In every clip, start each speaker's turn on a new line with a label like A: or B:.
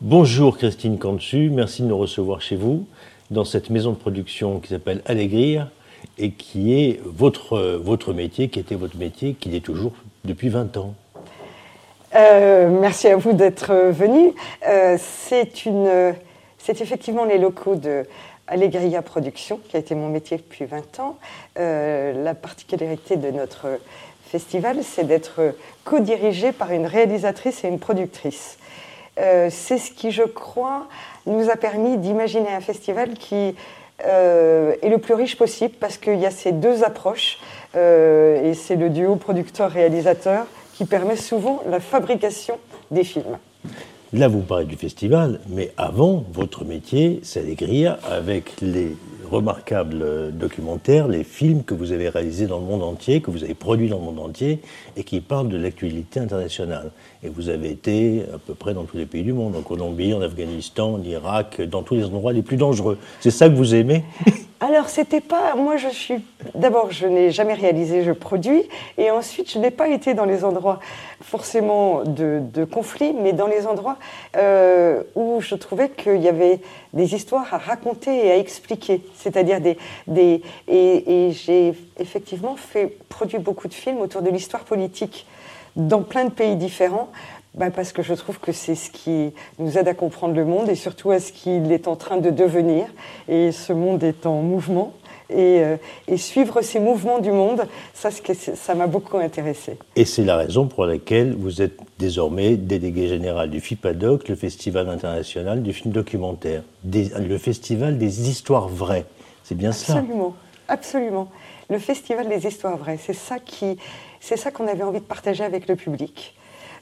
A: Bonjour Christine Cantu, merci de nous recevoir chez vous dans cette maison de production qui s'appelle Allégrir et qui est votre, métier, qui était votre métier, qui l'est toujours depuis 20 ans.
B: Euh, merci à vous d'être venu. Euh, c'est effectivement les locaux de Allegria Production, qui a été mon métier depuis 20 ans. Euh, la particularité de notre festival, c'est d'être co-dirigé par une réalisatrice et une productrice. Euh, c'est ce qui, je crois, nous a permis d'imaginer un festival qui euh, est le plus riche possible parce qu'il y a ces deux approches euh, et c'est le duo producteur-réalisateur qui permet souvent la fabrication des films.
A: Là, vous parlez du festival, mais avant, votre métier, c'est d'écrire avec les remarquables documentaires, les films que vous avez réalisés dans le monde entier, que vous avez produits dans le monde entier, et qui parlent de l'actualité internationale. Et vous avez été à peu près dans tous les pays du monde, en Colombie, en Afghanistan, en Irak, dans tous les endroits les plus dangereux. C'est ça que vous aimez?
B: Alors, c'était pas. Moi, je suis. D'abord, je n'ai jamais réalisé, je produis. Et ensuite, je n'ai pas été dans les endroits forcément de, de conflit, mais dans les endroits euh, où je trouvais qu'il y avait des histoires à raconter et à expliquer. C'est-à-dire des. et j'ai effectivement fait, produit beaucoup de films autour de l'histoire politique dans plein de pays différents. Ben parce que je trouve que c'est ce qui nous aide à comprendre le monde et surtout à ce qu'il est en train de devenir. Et ce monde est en mouvement. Et, euh, et suivre ces mouvements du monde, ça, ça m'a beaucoup intéressé.
A: Et c'est la raison pour laquelle vous êtes désormais délégué général du FIPADOC, le Festival international du film documentaire, des, le Festival des histoires vraies. C'est bien
B: absolument,
A: ça?
B: Absolument, absolument. Le Festival des histoires vraies, c'est ça qui, c'est ça qu'on avait envie de partager avec le public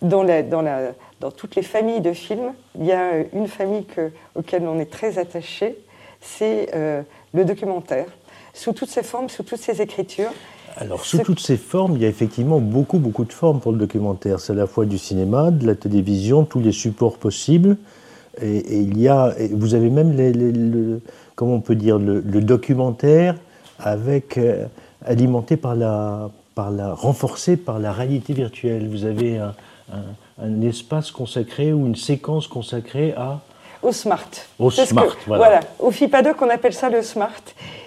B: dans, la, dans, la, dans, toutes les familles de films, il y a une famille que, auquel on est très attaché, c'est euh, le documentaire, sous toutes ses formes, sous toutes ses écritures.
A: Alors, sous toutes ces formes, il y a effectivement beaucoup, beaucoup de formes pour le documentaire. C'est à la fois du cinéma, de la télévision, tous les supports possibles. Et, et il y a, et vous avez même, les, les, le, comment on peut dire, le, le documentaire avec, euh, alimenté par la, par la, renforcé par la réalité virtuelle. Vous avez un, un, un, espace consacré ou une séquence consacrée à
B: au smart.
A: Au smart,
B: que,
A: voilà.
B: voilà. Au FIPADOC, on appelle ça le smart.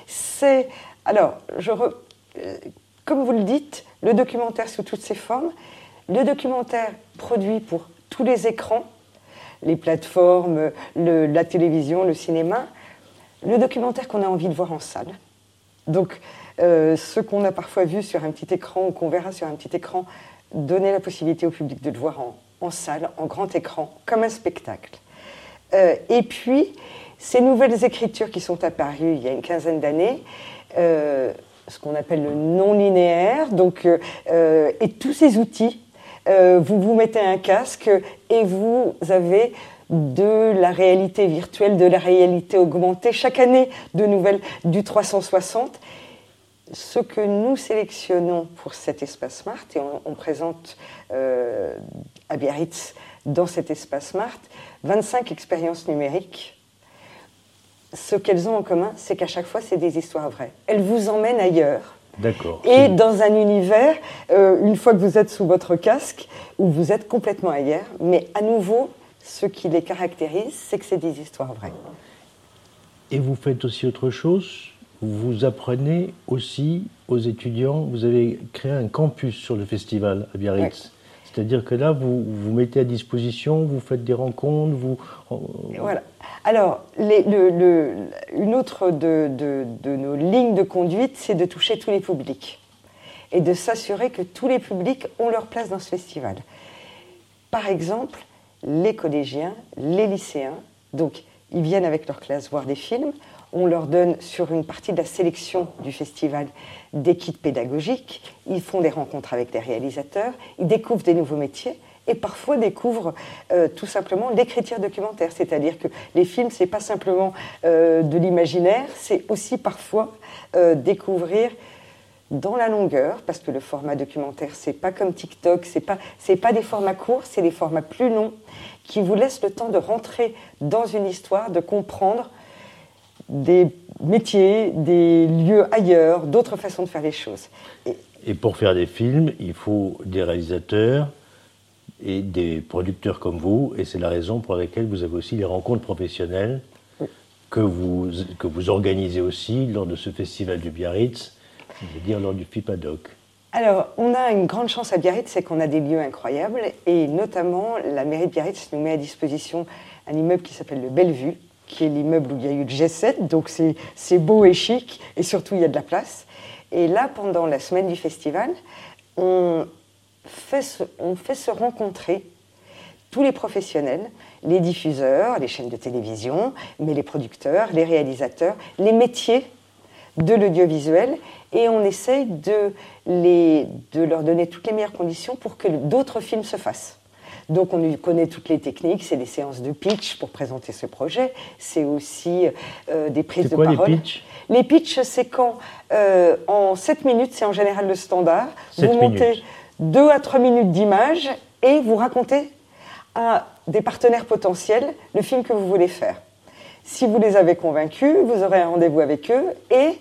B: C'est alors, je re, euh, comme vous le dites, le documentaire sous toutes ses formes, le documentaire produit pour tous les écrans, les plateformes, le, la télévision, le cinéma, le documentaire qu'on a envie de voir en salle. Donc, euh, ce qu'on a parfois vu sur un petit écran ou qu'on verra sur un petit écran donner la possibilité au public de le voir en, salle, en grand écran, comme un spectacle. Euh, et puis, ces nouvelles écritures qui sont apparues il y a une quinzaine d'années, euh, ce qu'on appelle le non-linéaire, et tous ces outils, vous vous mettez un casque et vous avez de la réalité virtuelle, de la réalité augmentée, chaque année de nouvelles du 360 ce que nous sélectionnons pour cet espace Smart, et on, on présente euh, à Biarritz dans cet espace Smart 25 expériences numériques. Ce qu'elles ont en commun, c'est qu'à chaque fois, c'est des histoires vraies. Elles vous emmènent ailleurs.
A: D'accord.
B: Et dans un univers, euh, une fois que vous êtes sous votre casque, où vous êtes complètement ailleurs, mais à nouveau, ce qui les caractérise, c'est que c'est des histoires vraies.
A: Et vous faites aussi autre chose? Vous apprenez aussi aux étudiants, vous avez créé un campus sur le festival à Biarritz. C'est-à-dire que là, vous vous mettez à disposition, vous faites des rencontres, vous...
B: Voilà. Alors, les, le, le, une autre de, de, de, nos lignes de conduite, c'est de toucher tous les publics et de s'assurer que tous les publics ont leur place dans ce festival. Par exemple, les collégiens, les lycéens, donc ils viennent avec leur classe voir des films, on leur donne sur une partie de la sélection du festival des kits pédagogiques, ils font des rencontres avec des réalisateurs, ils découvrent des nouveaux métiers et parfois découvrent euh, tout simplement l'écriture documentaire, c'est-à-dire que les films c'est pas simplement euh, de l'imaginaire, c'est aussi parfois euh, découvrir dans la longueur, parce que le format documentaire c'est pas comme TikTok, c'est pas pas des formats courts, c'est des formats plus longs qui vous laissent le temps de rentrer dans une histoire, de comprendre des métiers, des lieux ailleurs, d'autres façons de faire les choses.
A: Et, et, pour faire des films, il faut des réalisateurs, et des producteurs comme vous, et c'est la raison pour laquelle vous avez aussi les rencontres professionnelles que vous, que vous organisez aussi lors de ce festival du Biarritz, c'est-à-dire lors du FIPADOC.
B: Alors, on a une grande chance à Biarritz, c'est qu'on a des lieux incroyables, et notamment la mairie de Biarritz nous met à disposition un immeuble qui s'appelle le Bellevue, qui est l'immeuble où il y a eu le G7, donc c'est beau et chic, et surtout il y a de la place. Et là, pendant la semaine du festival, on fait se, rencontrer tous les professionnels, les diffuseurs, les chaînes de télévision, mais les producteurs, les réalisateurs, les métiers de l'audiovisuel, et on essaye de leur donner toutes les meilleures conditions pour que d'autres films se fassent. Donc on connaît toutes les techniques, c'est des séances de pitch pour présenter ce projet, c'est aussi euh, des prises de parole.
A: Les pitchs?
B: Les pitchs, c'est quand euh, en 7 minutes, c'est en général le standard, vous montez 2 à 3 minutes d'image et vous racontez à des partenaires potentiels le film que vous voulez faire. Si vous les avez convaincus, vous aurez un rendez-vous avec eux et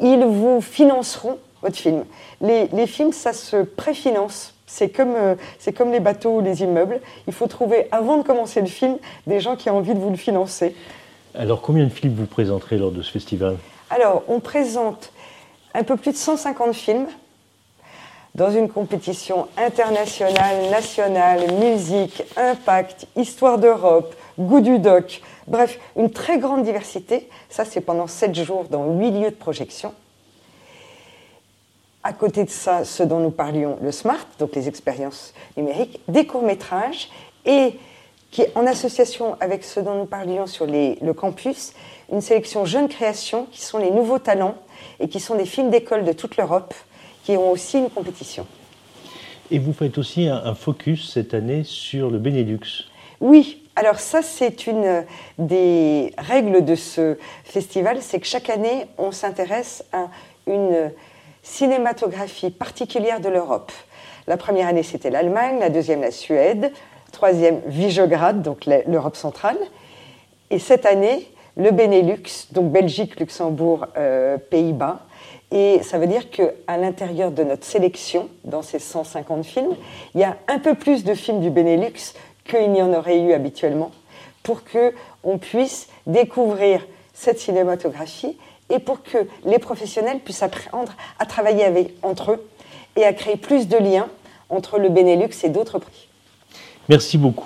B: ils vous financeront votre film. Les, les films, ça se préfinance. C'est comme, euh, c'est comme les bateaux ou les immeubles. Il faut trouver, avant de commencer le film, des gens qui ont envie de vous le financer.
A: Alors, combien de films vous présenterez lors de ce festival?
B: Alors, on présente un peu plus de 150 films dans une compétition internationale, nationale, musique, impact, histoire d'Europe, goût du doc, bref, une très grande diversité. Ça, c'est pendant 7 jours dans 8 lieux de projection. À côté de ça, ce dont nous parlions, le SMART, donc les expériences numériques, des courts-métrages et qui est en association avec ce dont nous parlions sur les, le campus, une sélection jeunes créations qui sont les nouveaux talents et qui sont des films d'école de toute l'Europe qui ont aussi une compétition.
A: Et vous faites aussi un, un focus cette année sur le Benelux.
B: Oui, alors ça c'est une des règles de ce festival, c'est que chaque année on s'intéresse à une cinématographie particulière de l'Europe. La première année c'était l'Allemagne, la deuxième la Suède, troisième Visegrad, donc l'Europe centrale, et cette année le Benelux, donc Belgique, Luxembourg, euh, Pays-Bas, et ça veut dire qu'à l'intérieur de notre sélection, dans ces 150 films, il y a un peu plus de films du Benelux qu'il n'y en aurait eu habituellement, pour qu'on puisse découvrir cette cinématographie et pour que les professionnels puissent apprendre à travailler avec, entre eux et à créer plus de liens entre le Benelux et d'autres prix.
A: Merci beaucoup.